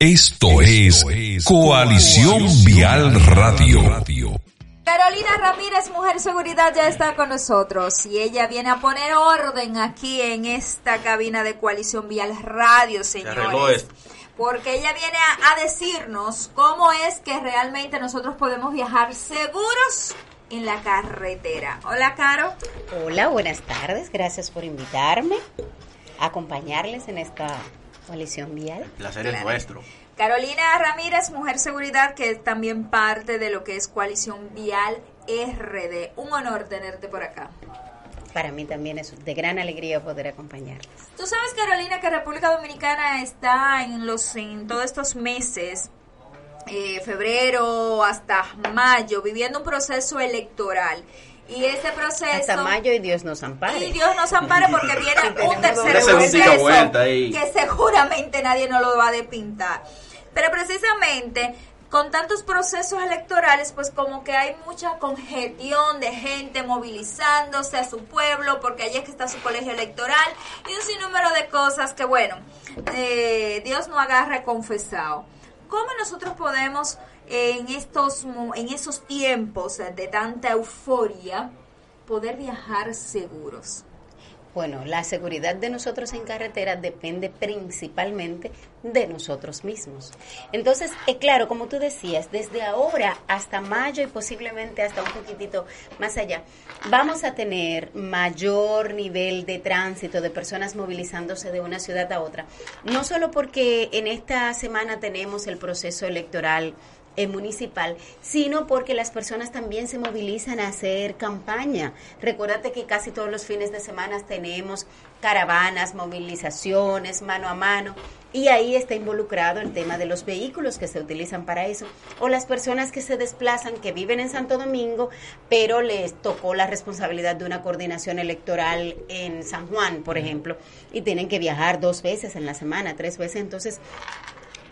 Esto, es, Coalición, Vial Radio. Carolina Ramírez, Mujer Seguridad, ya está con nosotros y ella viene a poner orden aquí en esta cabina de Coalición Vial Radio, señores. Porque ella viene a, decirnos cómo es que realmente nosotros podemos viajar seguros en la carretera. Hola, Caro. Hola, buenas tardes. Gracias por invitarme a acompañarles en esta Coalición Vial. El placer es nuestro. Carolina Ramírez, Mujer Seguridad, que es también parte de lo que es Coalición Vial RD. Un honor tenerte por acá. Para mí también es de gran alegría poder acompañarles. Tú sabes, Carolina, que República Dominicana está en los en todos estos meses eh, febrero hasta mayo, viviendo un proceso electoral. Y ese proceso... Hasta mayo y Dios nos ampare. Y Dios nos ampare porque viene un tercer proceso que seguramente nadie nos lo va a despintar. Pero precisamente con tantos procesos electorales, pues como que hay mucha congestión de gente movilizándose a su pueblo, porque allí es que está su colegio electoral, y un sinnúmero de cosas que, bueno, eh, Dios no agarra confesado. ¿Cómo nosotros podemos en estos en esos tiempos de tanta euforia poder viajar seguros? Bueno, la seguridad de nosotros en carretera depende principalmente de nosotros mismos. Entonces, es eh, claro, como tú decías, desde ahora hasta mayo y posiblemente hasta un poquitito más allá, vamos a tener mayor nivel de tránsito de personas movilizándose de una ciudad a otra. No solo porque en esta semana tenemos el proceso electoral municipal, sino porque las personas también se movilizan a hacer campaña. Recuérdate que casi todos los fines de semana tenemos caravanas, movilizaciones, mano a mano, y ahí está involucrado el tema de los vehículos que se utilizan para eso, o las personas que se desplazan, que viven en Santo Domingo, pero les tocó la responsabilidad de una coordinación electoral en San Juan, por ejemplo, y tienen que viajar dos veces en la semana, tres veces, entonces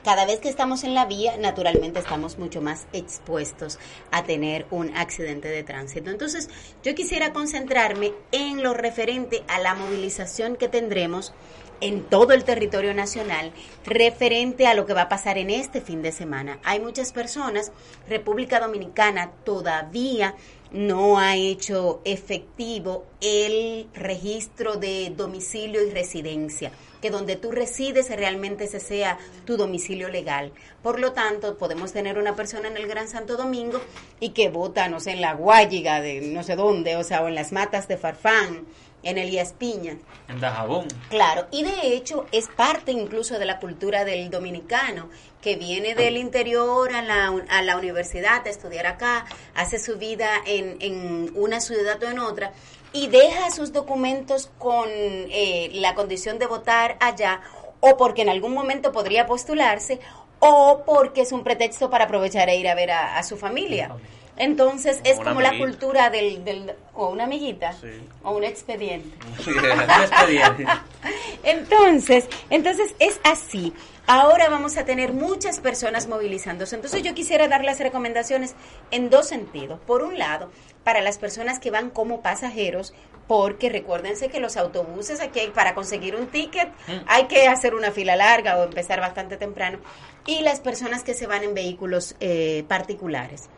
cada vez que estamos en la vía, naturalmente estamos mucho más expuestos a tener un accidente de tránsito. Entonces, yo quisiera concentrarme en lo referente a la movilización que tendremos en todo el territorio nacional referente a lo que va a pasar en este fin de semana. Hay muchas personas, República Dominicana todavía no ha hecho efectivo el registro de domicilio y residencia que donde tú resides realmente ese sea tu domicilio legal. Por lo tanto, podemos tener una persona en el Gran Santo Domingo y que vota, no sé, en la Guayiga de no sé dónde, o sea, o en las matas de Farfán, en Elías Piña. En Dajabón. Claro, y de hecho es parte incluso de la cultura del dominicano, que viene del interior a la, a la universidad a estudiar acá, hace su vida en, en una ciudad o en otra, y deja sus documentos con eh, la condición de votar allá o porque en algún momento podría postularse o porque es un pretexto para aprovechar e ir a ver a, su familia. Entonces es como la cultura del, del, o una amiguita o un expediente. un expediente. entonces, entonces es así. Ahora vamos a tener muchas personas movilizándose. Entonces yo quisiera dar las recomendaciones en dos sentidos. Por un lado, para las personas que van como pasajeros, porque recuérdense que los autobuses aquí para conseguir un ticket mm. hay que hacer una fila larga o empezar bastante temprano. Y las personas que se van en vehículos eh, particulares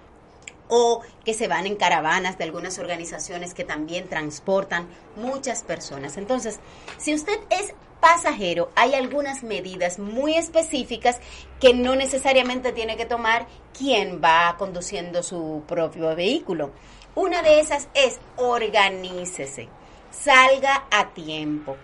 o que se van en caravanas de algunas organizaciones que también transportan muchas personas. Entonces, si usted es pasajero, hay algunas medidas muy específicas que no necesariamente tiene que tomar quien va conduciendo su propio vehículo. Una de esas es organícese, salga a tiempo,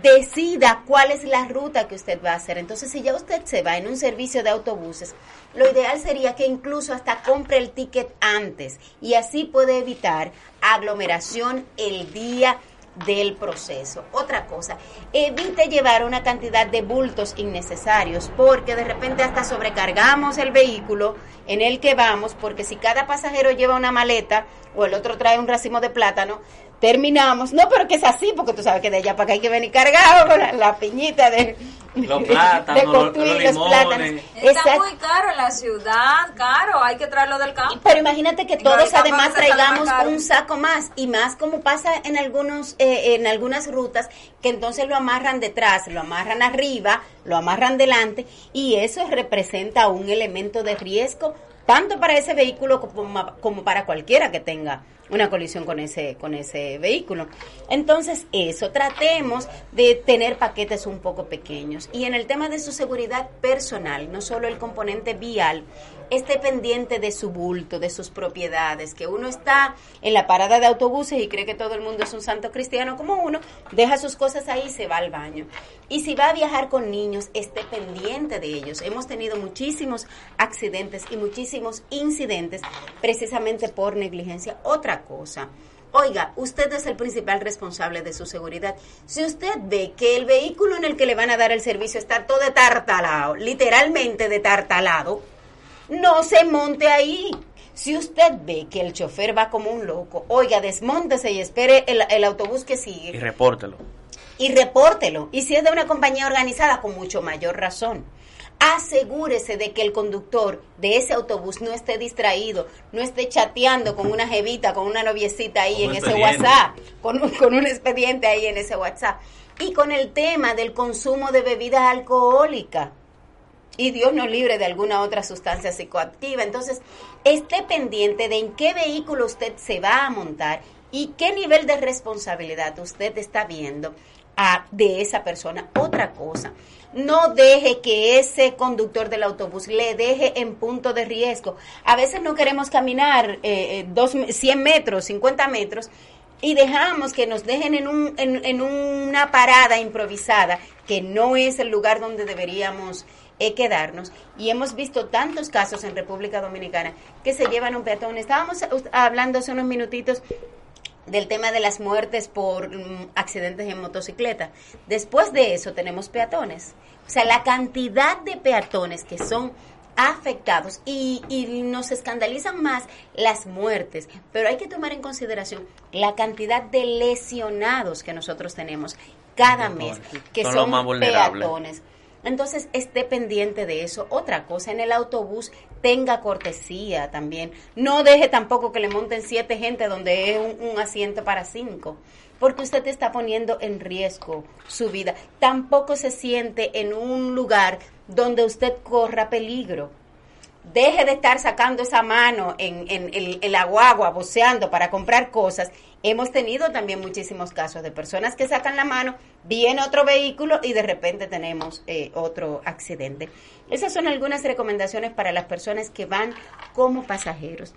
decida cuál es la ruta que usted va a hacer. Entonces, si ya usted se va en un servicio de autobuses, lo ideal sería que incluso hasta compre el ticket antes y así puede evitar aglomeración el día del proceso. Otra cosa, evite llevar una cantidad de bultos innecesarios porque de repente hasta sobrecargamos el vehículo en el que vamos porque si cada pasajero lleva una maleta o el otro trae un racimo de plátano, terminamos, no, pero que es así, porque tú sabes que de allá para acá hay que venir cargado con la, piñita de, los plátanos, los, plátanos. Está muy caro en la ciudad, caro, hay que traerlo del campo. Pero imagínate que todos además traigamos un saco más y más como pasa en algunos eh, en algunas rutas que entonces lo amarran detrás, lo amarran arriba, lo amarran delante y eso representa un elemento de riesgo tanto para ese vehículo como, como para cualquiera que tenga una colisión con ese, con ese vehículo. Entonces, eso, tratemos de tener paquetes un poco pequeños. Y en el tema de su seguridad personal, no solo el componente vial, esté pendiente de su bulto, de sus propiedades, que uno está en la parada de autobuses y cree que todo el mundo es un santo cristiano como uno, deja sus cosas ahí y se va al baño. Y si va a viajar con niños, esté pendiente de ellos. Hemos tenido muchísimos accidentes y muchísimos incidentes precisamente por negligencia. Otra cosa. Oiga, usted es el principal responsable de su seguridad. Si usted ve que el vehículo en el que le van a dar el servicio está todo detartalado, literalmente detartalado, no se monte ahí. Si usted ve que el chofer va como un loco, oiga, desmóntese y espere el, autobús que sigue. Y repórtelo. Y repórtelo. Y si es de una compañía organizada, con mucho mayor razón. Asegúrese de que el conductor de ese autobús no esté distraído, no esté chateando con una jevita, con una noviecita ahí en ese WhatsApp, con con un expediente ahí en ese WhatsApp. Y con el tema del consumo de bebidas alcohólicas y Dios nos libre de alguna otra sustancia psicoactiva. Entonces, esté pendiente de en qué vehículo usted se va a montar y qué nivel de responsabilidad usted está viendo a, de esa persona. Otra cosa, no deje que ese conductor del autobús le deje en punto de riesgo. A veces no queremos caminar eh, eh dos, 100 metros, 50 metros y dejamos que nos dejen en, un, en, en una parada improvisada que no es el lugar donde deberíamos quedarnos. Y hemos visto tantos casos en República Dominicana que se llevan un peatón. Estábamos hablando hace unos minutitos del tema de las muertes por mm, accidentes en motocicleta. Después de eso tenemos peatones. O sea, la cantidad de peatones que son afectados y, y, nos escandalizan más las muertes, pero hay que tomar en consideración la cantidad de lesionados que nosotros tenemos cada mes, que son, son peatones. Entonces, esté pendiente de eso. Otra cosa, en el autobús tenga cortesía también. No deje tampoco que le monten siete gente donde es un, asiento para cinco, porque usted está poniendo en riesgo su vida. Tampoco se siente en un lugar donde usted corra peligro deje de estar sacando esa mano en, en, en, la guagua, boceando para comprar cosas. Hemos tenido también muchísimos casos de personas que sacan la mano, viene otro vehículo y de repente tenemos eh, otro accidente. Esas son algunas recomendaciones para las personas que van como pasajeros.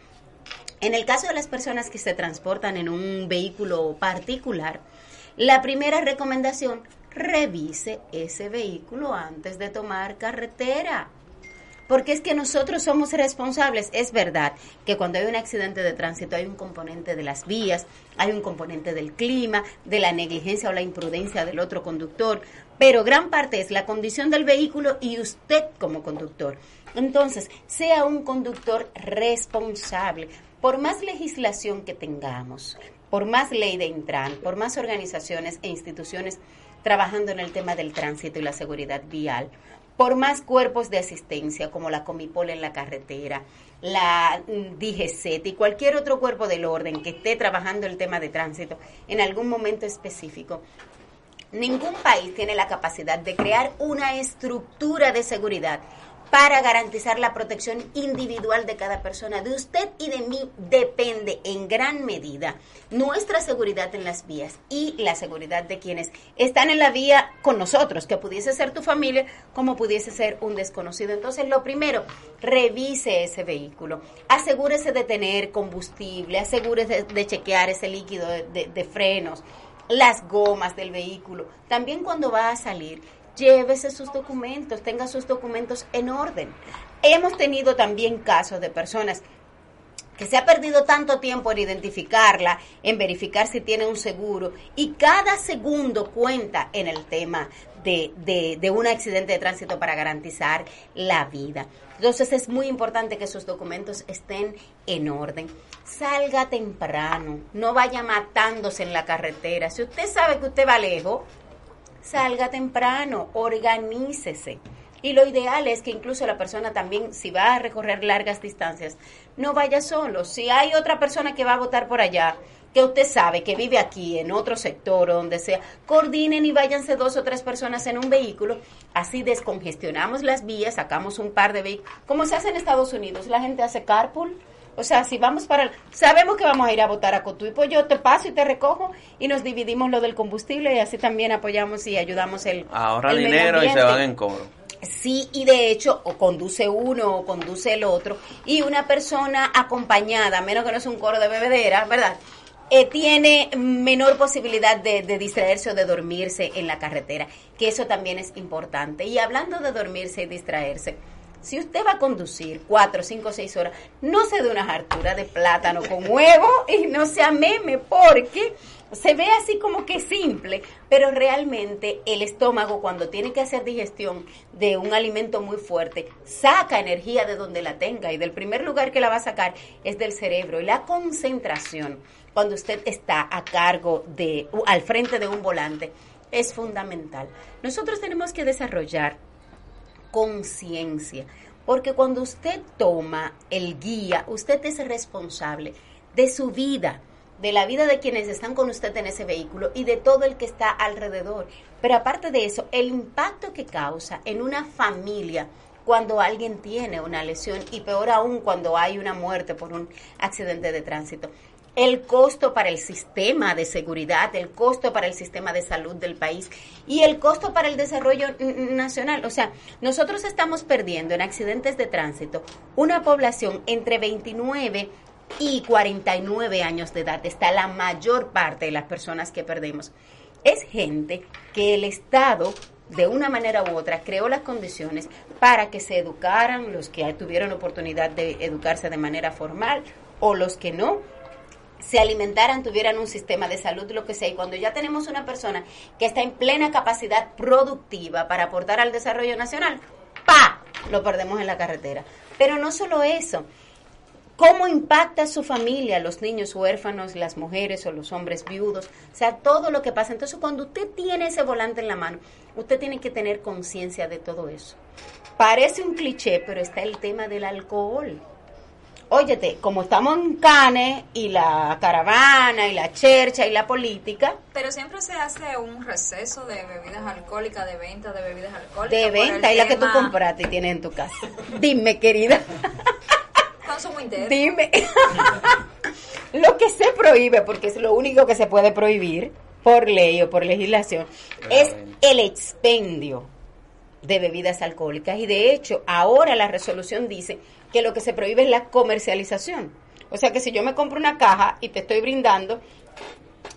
En el caso de las personas que se transportan en un vehículo particular, la primera recomendación, revise ese vehículo antes de tomar carretera porque es que nosotros somos responsables. Es verdad que cuando hay un accidente de tránsito hay un componente de las vías, hay un componente del clima, de la negligencia o la imprudencia del otro conductor, pero gran parte es la condición del vehículo y usted como conductor. Entonces, sea un conductor responsable. Por más legislación que tengamos, por más ley de Intran, por más organizaciones e instituciones trabajando en el tema del tránsito y la seguridad vial, por más cuerpos de asistencia como la Comipol en la carretera, la DGCET y cualquier otro cuerpo del orden que esté trabajando el tema de tránsito en algún momento específico, ningún país tiene la capacidad de crear una estructura de seguridad para garantizar la protección individual de cada persona. De usted y de mí depende en gran medida nuestra seguridad en las vías y la seguridad de quienes están en la vía con nosotros, que pudiese ser tu familia como pudiese ser un desconocido. Entonces, lo primero, revise ese vehículo, asegúrese de tener combustible, asegúrese de, chequear ese líquido de, de frenos las gomas del vehículo. También cuando va a salir, llévese sus documentos, tenga sus documentos en orden. Hemos tenido también casos de personas que se ha perdido tanto tiempo en identificarla, en verificar si tiene un seguro, y cada segundo cuenta en el tema de, de, de, un accidente de tránsito para garantizar la vida. Entonces es muy importante que sus documentos estén en orden. Salga temprano, no vaya matándose en la carretera. Si usted sabe que usted va lejos, salga temprano, organícese. Y lo ideal es que incluso la persona también, si va a recorrer largas distancias, no vaya solo. Si hay otra persona que va a votar por allá, que usted sabe que vive aquí, en otro sector o donde sea, coordinen y váyanse dos o tres personas en un vehículo, así descongestionamos las vías, sacamos un par de vehículos, como se hace en Estados Unidos, la gente hace carpool, o sea, si vamos para... sabemos que vamos a ir a votar a Cotuí, pues yo te paso y te recojo y nos dividimos lo del combustible y así también apoyamos y ayudamos el... Ahorra dinero y se van en cobro. Sí, y de hecho, o conduce uno o conduce el otro, y una persona acompañada, menos que no es un coro de bebedera, ¿verdad? Eh, tiene menor posibilidad de, de, distraerse o de dormirse en la carretera, que eso también es importante. Y hablando de dormirse y distraerse, si usted va a conducir cuatro, cinco, seis horas, no se dé una hartura de plátano con huevo y no sea meme, porque se ve así como que simple, pero realmente el estómago cuando tiene que hacer digestión de un alimento muy fuerte, saca energía de donde la tenga y del primer lugar que la va a sacar es del cerebro y la concentración cuando usted está a cargo de al frente de un volante es fundamental. Nosotros tenemos que desarrollar conciencia, porque cuando usted toma el guía, usted es responsable de su vida, de la vida de quienes están con usted en ese vehículo y de todo el que está alrededor. Pero aparte de eso, el impacto que causa en una familia cuando alguien tiene una lesión y peor aún cuando hay una muerte por un accidente de tránsito el costo para el sistema de seguridad, el costo para el sistema de salud del país y el costo para el desarrollo nacional. O sea, nosotros estamos perdiendo en accidentes de tránsito una población entre 29 y 49 años de edad. Está la mayor parte de las personas que perdemos. Es gente que el Estado de una manera u otra creó las condiciones para que se educaran los que tuvieron oportunidad de educarse de manera formal o los que no se alimentaran, tuvieran un sistema de salud, lo que sea. Y cuando ya tenemos una persona que está en plena capacidad productiva para aportar al desarrollo nacional, ¡pa! Lo perdemos en la carretera. Pero no solo eso. ¿Cómo impacta su familia, los niños huérfanos, las mujeres o los hombres viudos? O sea, todo lo que pasa. Entonces, cuando usted tiene ese volante en la mano, usted tiene que tener conciencia de todo eso. Parece un cliché, pero está el tema del alcohol. Óyete, como estamos en Canes y la caravana y la chercha y la política. Pero siempre se hace un receso de bebidas alcohólicas, de venta de bebidas alcohólicas. De venta, y la que tú compraste y tienes en tu casa. Dime, querida. Consumo interno. Dime. lo que se prohíbe, porque es lo único que se puede prohibir por ley o por legislación, es el expendio de bebidas alcohólicas. Y de hecho, ahora la resolución dice que lo que se prohíbe es la comercialización. O sea que si yo me compro una caja y te estoy brindando,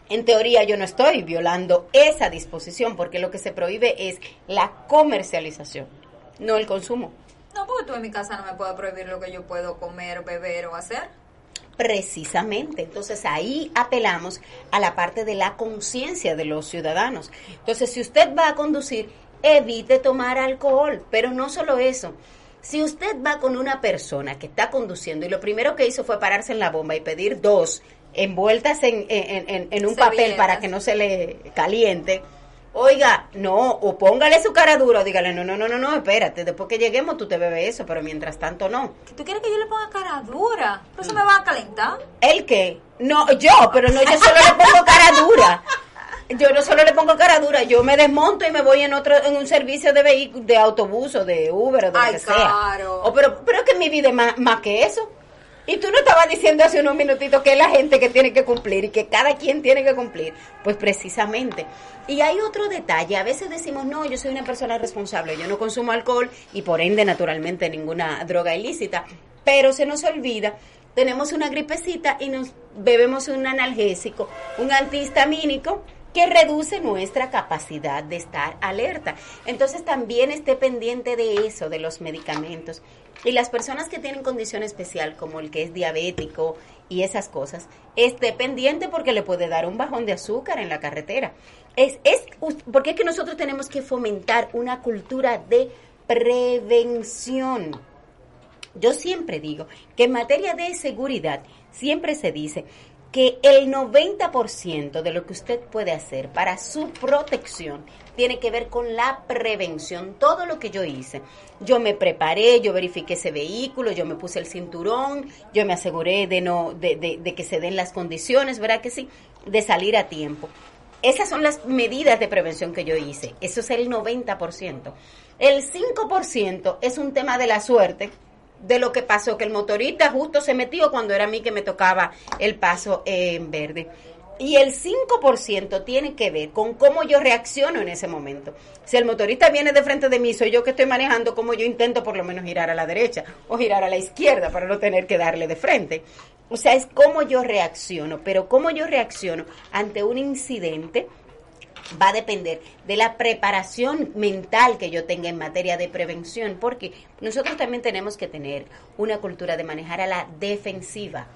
en teoría yo no estoy violando esa disposición porque lo que se prohíbe es la comercialización, no el consumo. No, porque tú en mi casa no me puedes prohibir lo que yo puedo comer, beber o hacer. Precisamente, entonces ahí apelamos a la parte de la conciencia de los ciudadanos. Entonces, si usted va a conducir, evite tomar alcohol, pero no solo eso, si usted va con una persona que está conduciendo y lo primero que hizo fue pararse en la bomba y pedir dos envueltas en, en, en, un papel para que no se le caliente, oiga, no, o póngale su cara dura o dígale, no, no, no, no, no, espérate, después que lleguemos tú te bebes eso, pero mientras tanto no. ¿Tú quieres que yo le ponga cara dura? ¿Pero eso me va a calentar? ¿El qué? No, yo, pero no, yo solo le pongo cara dura. yo no solo le pongo cara dura, yo me desmonto y me voy en otro en un servicio de vehículo, de autobús o de Uber o de lo que sea. O pero pero es que mi vida es más, más que eso. Y tú no estabas diciendo hace unos minutitos que es la gente que tiene que cumplir y que cada quien tiene que cumplir. Pues precisamente. Y hay otro detalle. A veces decimos, no, yo soy una persona responsable, yo no consumo alcohol y por ende naturalmente ninguna droga ilícita. Pero se nos olvida tenemos una gripecita y nos bebemos un analgésico, un antihistamínico que reduce nuestra capacidad de estar alerta. Entonces también esté pendiente de eso, de los medicamentos. Y las personas que tienen condición especial, como el que es diabético y esas cosas, esté pendiente porque le puede dar un bajón de azúcar en la carretera. Es, es, porque es que nosotros tenemos que fomentar una cultura de prevención. Yo siempre digo que en materia de seguridad, siempre se dice, que el 90% de lo que usted puede hacer para su protección tiene que ver con la prevención. Todo lo que yo hice, yo me preparé, yo verifiqué ese vehículo, yo me puse el cinturón, yo me aseguré de no, de, de, que se den las condiciones, ¿verdad que sí? De salir a tiempo. Esas son las medidas de prevención que yo hice. Eso es el 90%. El 5% es un tema de la suerte, de lo que pasó, que el motorista justo se metió cuando era a mí que me tocaba el paso en verde. Y el 5% tiene que ver con cómo yo reacciono en ese momento. Si el motorista viene de frente de mí, soy yo que estoy manejando, cómo yo intento por lo menos girar a la derecha o girar a la izquierda para no tener que darle de frente. O sea, es cómo yo reacciono, pero cómo yo reacciono ante un incidente va a depender de la preparación mental que yo tenga en materia de prevención, porque nosotros también tenemos que tener una cultura de manejar a la defensiva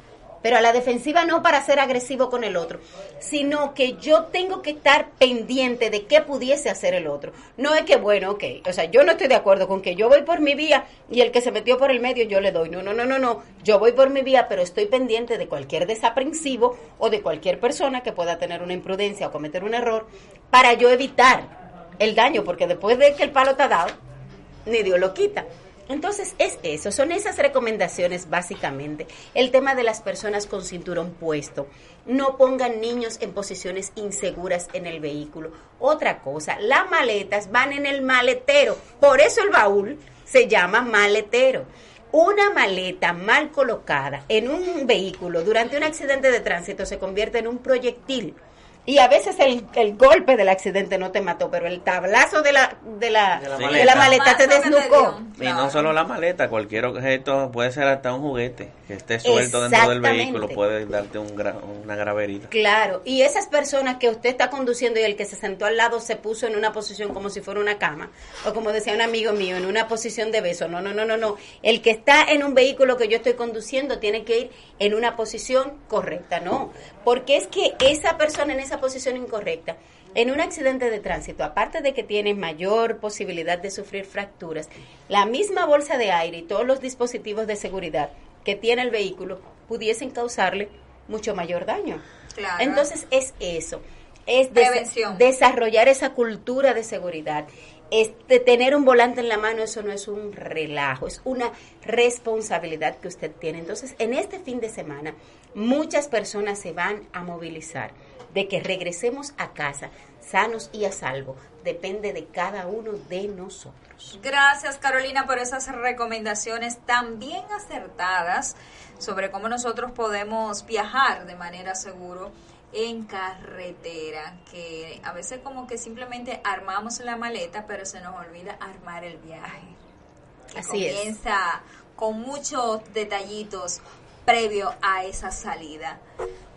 pero a la defensiva no para ser agresivo con el otro, sino que yo tengo que estar pendiente de qué pudiese hacer el otro. No es que, bueno, ok, o sea, yo no estoy de acuerdo con que yo voy por mi vía y el que se metió por el medio yo le doy. No, no, no, no, no, yo voy por mi vía, pero estoy pendiente de cualquier desaprensivo o de cualquier persona que pueda tener una imprudencia o cometer un error para yo evitar el daño, porque después de que el palo está dado, ni Dios lo quita. Entonces es eso, son esas recomendaciones básicamente. El tema de las personas con cinturón puesto. No pongan niños en posiciones inseguras en el vehículo. Otra cosa, las maletas van en el maletero. Por eso el baúl se llama maletero. Una maleta mal colocada en un vehículo durante un accidente de tránsito se convierte en un proyectil y a veces el, el, golpe del accidente no te mató, pero el tablazo de la, de la, de la, maleta. te desnucó. Y no solo la maleta, cualquier objeto puede ser hasta un juguete que esté suelto dentro del vehículo, puede darte un una grave herida. Claro, y esas personas que usted está conduciendo y el que se sentó al lado se puso en una posición como si fuera una cama, o como decía un amigo mío, en una posición de beso. No, no, no, no, no. El que está en un vehículo que yo estoy conduciendo tiene que ir en una posición correcta, ¿no? Porque es que esa persona en esa posición incorrecta, en un accidente de tránsito, aparte de que tiene mayor posibilidad de sufrir fracturas, la misma bolsa de aire y todos los dispositivos de seguridad que tiene el vehículo pudiesen causarle mucho mayor daño. Entonces es eso, es desarrollar esa cultura de seguridad. Este, tener un volante en la mano, eso no es un relajo, es una responsabilidad que usted tiene. Entonces, en este fin de semana, muchas personas se van a movilizar de que regresemos a casa sanos y a salvo. Depende de cada uno de nosotros. Gracias Carolina por esas recomendaciones tan bien acertadas sobre cómo nosotros podemos viajar de manera segura en carretera, que a veces como que simplemente armamos la maleta, pero se nos olvida armar el viaje. Así comienza con muchos detallitos previo a esa salida.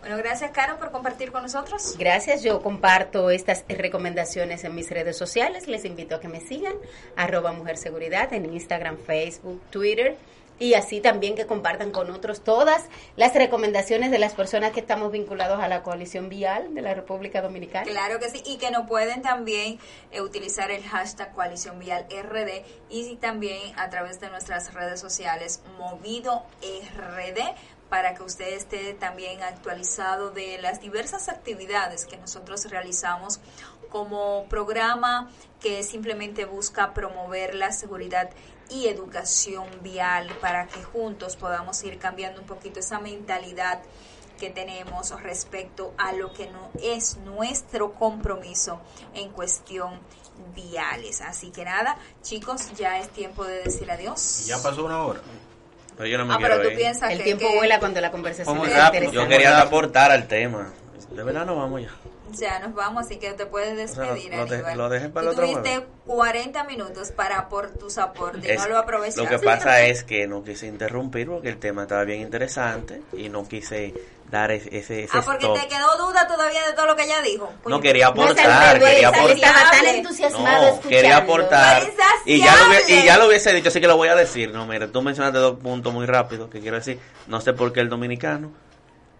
Bueno, gracias, Caro, por compartir con nosotros. Gracias, yo comparto estas recomendaciones en mis redes sociales. Les invito a que me sigan, arroba Mujer Seguridad en Instagram, Facebook, Twitter y así también que compartan con otros todas las recomendaciones de las personas que estamos vinculados a la coalición vial de la República Dominicana. Claro que sí, y que no pueden también eh, utilizar el hashtag coalición vial RD y también a través de nuestras redes sociales movido RD para que usted esté también actualizado de las diversas actividades que nosotros realizamos como programa que simplemente busca promover la seguridad y educación vial para que juntos podamos ir cambiando un poquito esa mentalidad que tenemos respecto a lo que no es nuestro compromiso en cuestión viales. Así que nada, chicos, ya es tiempo de decir adiós. Ya pasó una hora. Pero yo no me ah, pero tú piensas el tiempo vuela cuando la conversación es Yo quería aportar al tema. De verdad no vamos ya. Ya nos vamos, así que te puedes despedir, o sea, lo, lo, para el tuviste 40 minutos para por tus aportes, y no lo aprovechaste. Lo que pasa es que no quise interrumpir porque el tema estaba bien interesante y no quise dar ese, ese, Ah, porque te quedó duda todavía de todo lo que ella dijo. no, quería aportar, quería aportar. Estaba tan entusiasmado no, quería aportar. Y ya, lo, y ya lo hubiese dicho, así que lo voy a decir. No, mira, tú mencionaste dos puntos muy rápidos que quiero decir. No sé por qué el dominicano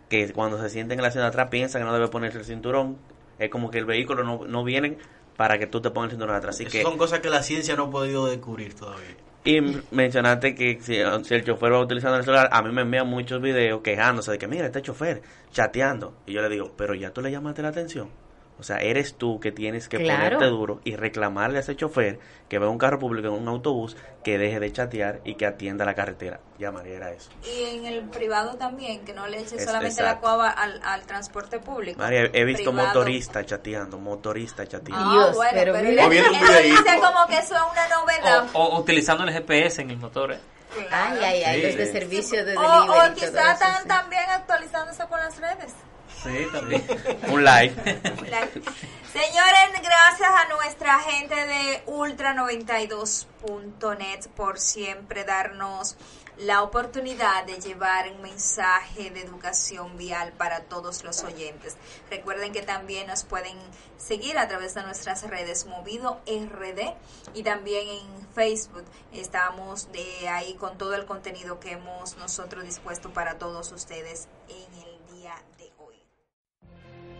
que cuando se sienten en la ciudad atrás piensa que no debe ponerse el cinturón. Es como que el vehículo no, no viene para que tú te pongas el cinturón atrás. Así que, son cosas que la ciencia no ha podido descubrir todavía. Y mencionaste que si, el chofer va utilizando el celular, a mí me envían muchos videos quejándose de que, mira, este chofer chateando. Y yo le digo, pero ya tú le llamaste la atención. O sea, eres tú que tienes que ponerte duro y reclamarle a ese chofer que ve un carro público en un autobús que deje de chatear y que atienda la carretera. Llamaría a eso. Y en el privado también, que no le eche solamente la cuava al, al, transporte público. María, he visto motoristas chateando, motoristas chateando. Ah, bueno, pero, pero dice como que eso es una novedad. O, utilizando el GPS en el motor. ¿eh? Ay, ay, ay, los de servicio de delivery. O, o quizás están también actualizándose por las redes. Sí, también. Un like. Señores, gracias a nuestra gente de ultra92.net por siempre darnos la oportunidad de llevar un mensaje de educación vial para todos los oyentes. Recuerden que también nos pueden seguir a través de nuestras redes Movido RD y también en Facebook. Estamos de ahí con todo el contenido que hemos nosotros dispuesto para todos ustedes en el